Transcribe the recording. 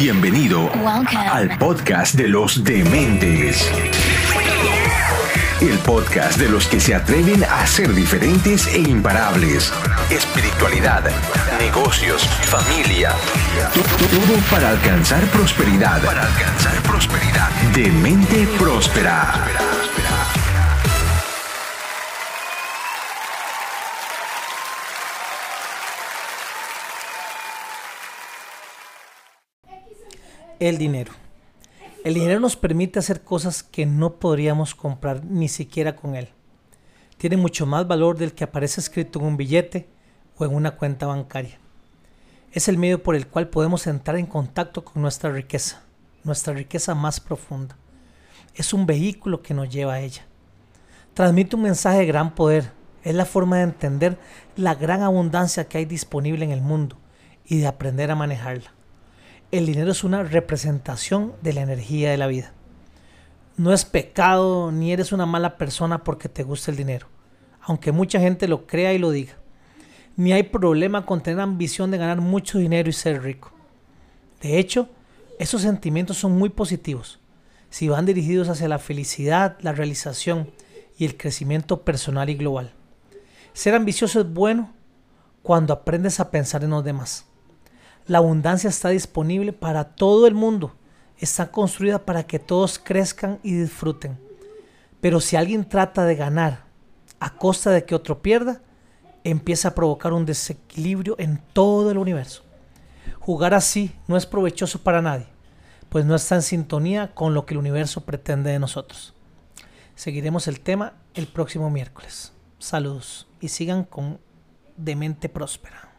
Bienvenido al podcast de los dementes. El podcast de los que se atreven a ser diferentes e imparables. Espiritualidad, negocios, familia. Todo para alcanzar prosperidad. Para alcanzar prosperidad. De mente próspera. El dinero. El dinero nos permite hacer cosas que no podríamos comprar ni siquiera con él. Tiene mucho más valor del que aparece escrito en un billete o en una cuenta bancaria. Es el medio por el cual podemos entrar en contacto con nuestra riqueza, nuestra riqueza más profunda. Es un vehículo que nos lleva a ella. Transmite un mensaje de gran poder. Es la forma de entender la gran abundancia que hay disponible en el mundo y de aprender a manejarla el dinero es una representación de la energía de la vida. No es pecado ni eres una mala persona porque te gusta el dinero, aunque mucha gente lo crea y lo diga. Ni hay problema con tener ambición de ganar mucho dinero y ser rico. De hecho, esos sentimientos son muy positivos si van dirigidos hacia la felicidad, la realización y el crecimiento personal y global. Ser ambicioso es bueno cuando aprendes a pensar en los demás. La abundancia está disponible para todo el mundo. Está construida para que todos crezcan y disfruten. Pero si alguien trata de ganar a costa de que otro pierda, empieza a provocar un desequilibrio en todo el universo. Jugar así no es provechoso para nadie, pues no está en sintonía con lo que el universo pretende de nosotros. Seguiremos el tema el próximo miércoles. Saludos y sigan con Demente Próspera.